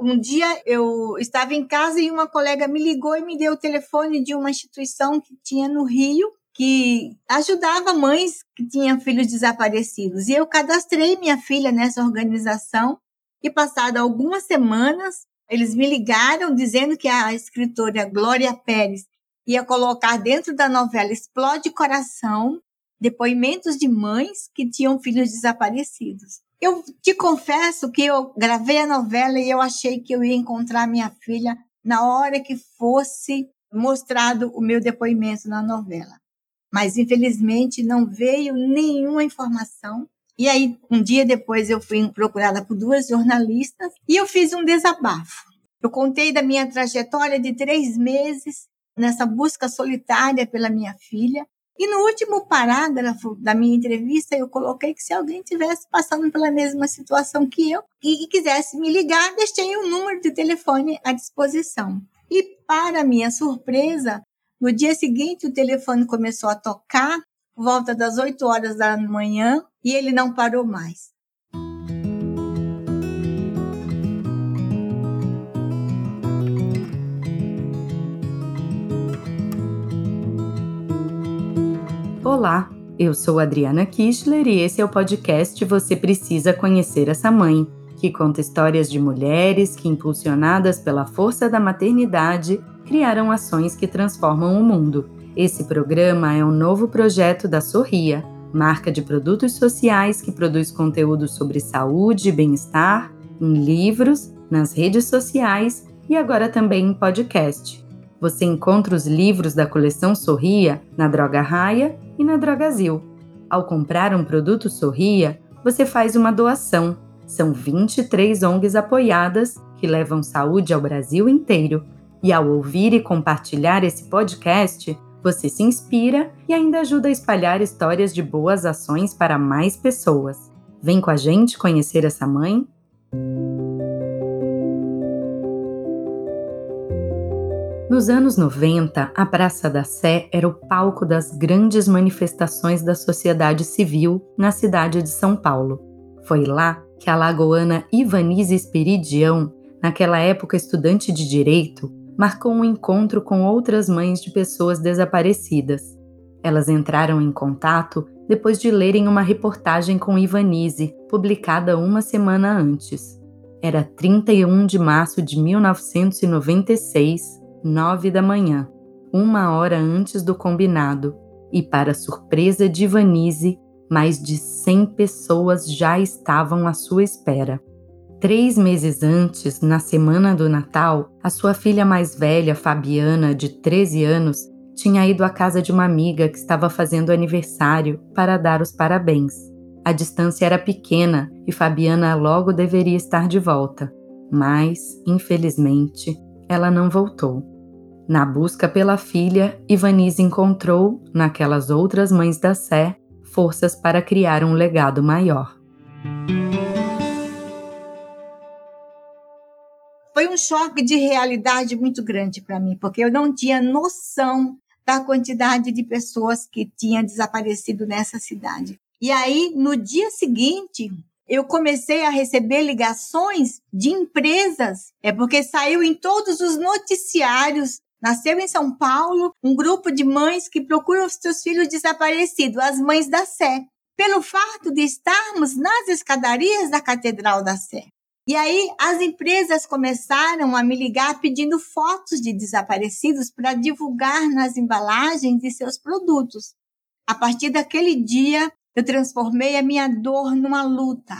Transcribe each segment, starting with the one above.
Um dia eu estava em casa e uma colega me ligou e me deu o telefone de uma instituição que tinha no Rio que ajudava mães que tinham filhos desaparecidos. E eu cadastrei minha filha nessa organização e passado algumas semanas, eles me ligaram dizendo que a escritora Glória Pérez ia colocar dentro da novela Explode Coração depoimentos de mães que tinham filhos desaparecidos. Eu te confesso que eu gravei a novela e eu achei que eu ia encontrar minha filha na hora que fosse mostrado o meu depoimento na novela mas infelizmente não veio nenhuma informação. E aí, um dia depois, eu fui procurada por duas jornalistas e eu fiz um desabafo. Eu contei da minha trajetória de três meses nessa busca solitária pela minha filha. E no último parágrafo da minha entrevista, eu coloquei que se alguém tivesse passando pela mesma situação que eu e quisesse me ligar, deixei um número de telefone à disposição. E, para minha surpresa, no dia seguinte, o telefone começou a tocar, volta das 8 horas da manhã, e ele não parou mais. Olá, eu sou Adriana Kistler e esse é o podcast Você Precisa Conhecer Essa Mãe, que conta histórias de mulheres que, impulsionadas pela força da maternidade, criaram ações que transformam o mundo. Esse programa é um novo projeto da Sorria, marca de produtos sociais que produz conteúdo sobre saúde e bem-estar em livros, nas redes sociais e agora também em podcast. Você encontra os livros da coleção Sorria na Droga Raia e na Drogazil. Ao comprar um produto Sorria, você faz uma doação. São 23 ONGs apoiadas que levam saúde ao Brasil inteiro e ao ouvir e compartilhar esse podcast, você se inspira e ainda ajuda a espalhar histórias de boas ações para mais pessoas. Vem com a gente conhecer essa mãe? Nos anos 90, a Praça da Sé era o palco das grandes manifestações da sociedade civil na cidade de São Paulo. Foi lá que a lagoana Ivanise Esperidião, naquela época estudante de direito, marcou um encontro com outras mães de pessoas desaparecidas. Elas entraram em contato depois de lerem uma reportagem com Ivanise, publicada uma semana antes. Era 31 de março de 1996, 9 da manhã, uma hora antes do combinado, e, para surpresa de Ivanise, mais de 100 pessoas já estavam à sua espera. Três meses antes, na semana do Natal, a sua filha mais velha, Fabiana, de 13 anos, tinha ido à casa de uma amiga que estava fazendo aniversário para dar os parabéns. A distância era pequena e Fabiana logo deveria estar de volta, mas, infelizmente, ela não voltou. Na busca pela filha, Ivanise encontrou, naquelas outras mães da Sé, forças para criar um legado maior. foi um choque de realidade muito grande para mim, porque eu não tinha noção da quantidade de pessoas que tinham desaparecido nessa cidade. E aí, no dia seguinte, eu comecei a receber ligações de empresas, é porque saiu em todos os noticiários. Nasceu em São Paulo um grupo de mães que procuram os seus filhos desaparecidos, as mães da Sé, pelo fato de estarmos nas escadarias da Catedral da Sé. E aí as empresas começaram a me ligar pedindo fotos de desaparecidos para divulgar nas embalagens de seus produtos. A partir daquele dia, eu transformei a minha dor numa luta,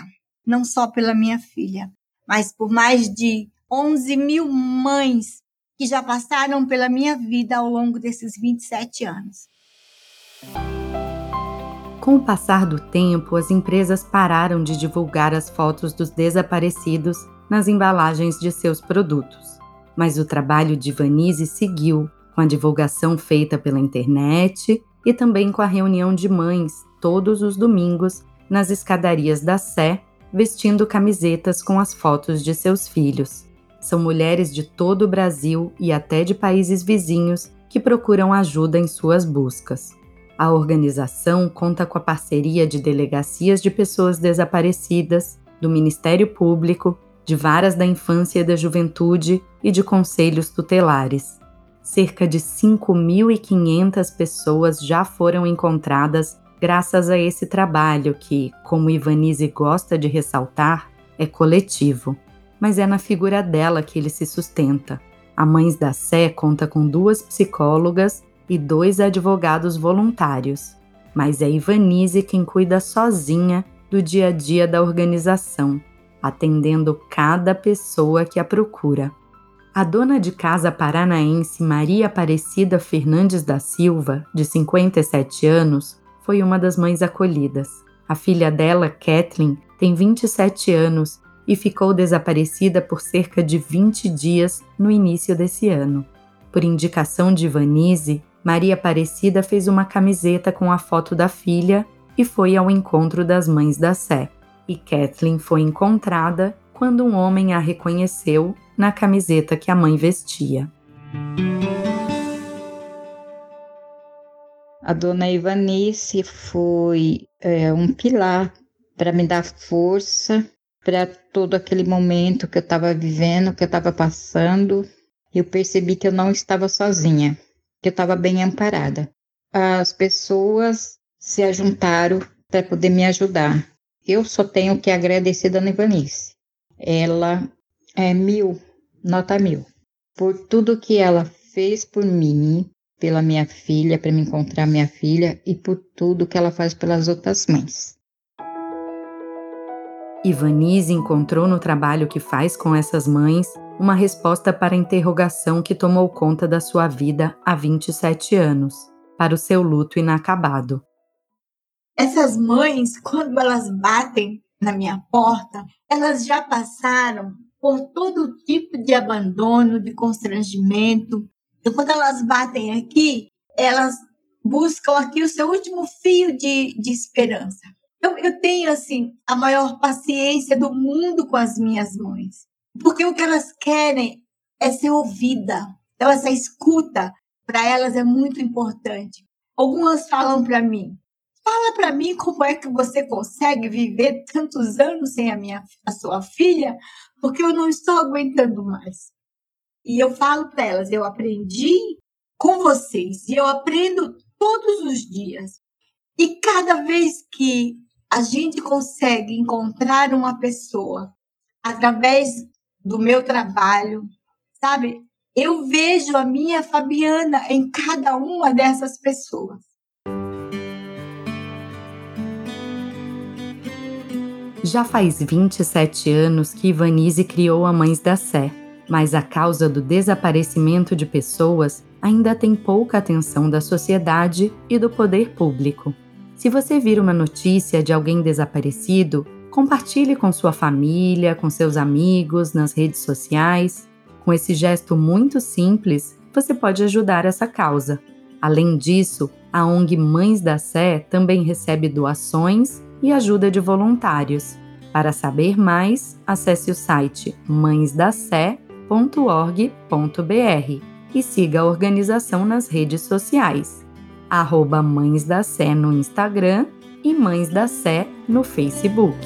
não só pela minha filha, mas por mais de 11 mil mães que já passaram pela minha vida ao longo desses 27 anos. Com o passar do tempo, as empresas pararam de divulgar as fotos dos desaparecidos nas embalagens de seus produtos. Mas o trabalho de Vanise seguiu, com a divulgação feita pela internet e também com a reunião de mães, todos os domingos, nas escadarias da Sé, vestindo camisetas com as fotos de seus filhos. São mulheres de todo o Brasil e até de países vizinhos que procuram ajuda em suas buscas. A organização conta com a parceria de delegacias de pessoas desaparecidas, do Ministério Público, de varas da infância e da juventude e de conselhos tutelares. Cerca de 5.500 pessoas já foram encontradas graças a esse trabalho que, como Ivanise gosta de ressaltar, é coletivo. Mas é na figura dela que ele se sustenta. A Mães da Sé conta com duas psicólogas e dois advogados voluntários, mas é Ivanise quem cuida sozinha do dia a dia da organização, atendendo cada pessoa que a procura. A dona de casa paranaense Maria Aparecida Fernandes da Silva, de 57 anos, foi uma das mães acolhidas. A filha dela, Kathleen, tem 27 anos e ficou desaparecida por cerca de 20 dias no início desse ano. Por indicação de Vanise, Maria Aparecida fez uma camiseta com a foto da filha e foi ao encontro das mães da Sé. E Kathleen foi encontrada quando um homem a reconheceu na camiseta que a mãe vestia. A dona Ivanice foi é, um pilar para me dar força para todo aquele momento que eu estava vivendo, que eu estava passando. Eu percebi que eu não estava sozinha, que eu estava bem amparada. As pessoas se ajuntaram para poder me ajudar. Eu só tenho que agradecer a Dona Ivanice. Ela é mil, nota mil, por tudo que ela fez por mim, pela minha filha, para me encontrar minha filha e por tudo que ela faz pelas outras mães. Ivanise encontrou no trabalho que faz com essas mães uma resposta para a interrogação que tomou conta da sua vida há 27 anos, para o seu luto inacabado. Essas mães, quando elas batem na minha porta, elas já passaram por todo tipo de abandono, de constrangimento, então, quando elas batem aqui, elas buscam aqui o seu último fio de, de esperança. Então, eu tenho, assim, a maior paciência do mundo com as minhas mães. Porque o que elas querem é ser ouvida. Então, essa escuta, para elas, é muito importante. Algumas falam para mim, fala para mim como é que você consegue viver tantos anos sem a, minha, a sua filha, porque eu não estou aguentando mais. E eu falo para elas, eu aprendi com vocês e eu aprendo todos os dias. E cada vez que a gente consegue encontrar uma pessoa através do meu trabalho, sabe? Eu vejo a minha Fabiana em cada uma dessas pessoas. Já faz 27 anos que Ivanise criou a Mães da Sé mas a causa do desaparecimento de pessoas ainda tem pouca atenção da sociedade e do poder público. Se você vir uma notícia de alguém desaparecido, compartilhe com sua família, com seus amigos, nas redes sociais. Com esse gesto muito simples, você pode ajudar essa causa. Além disso, a ONG Mães da Sé também recebe doações e ajuda de voluntários. Para saber mais, acesse o site mãesdacé.com www.mãesdacé.org.br e siga a organização nas redes sociais, arroba Mães da Sé no Instagram e Mães da Sé no Facebook.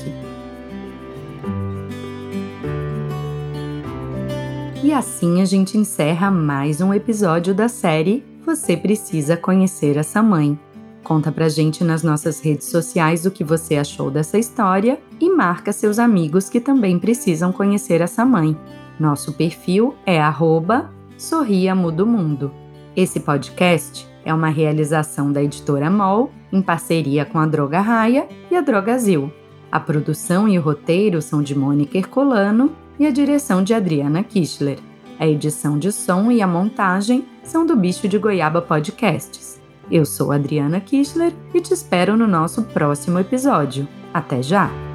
E assim a gente encerra mais um episódio da série Você Precisa Conhecer Essa Mãe. Conta pra gente nas nossas redes sociais o que você achou dessa história e marca seus amigos que também precisam conhecer essa mãe. Nosso perfil é Sorria Mudo Mundo. Esse podcast é uma realização da editora MOL em parceria com a Droga Raia e a Drogazil. A produção e o roteiro são de Mônica Ercolano e a direção de Adriana Kischler. A edição de som e a montagem são do Bicho de Goiaba Podcasts. Eu sou Adriana Kischler e te espero no nosso próximo episódio. Até já!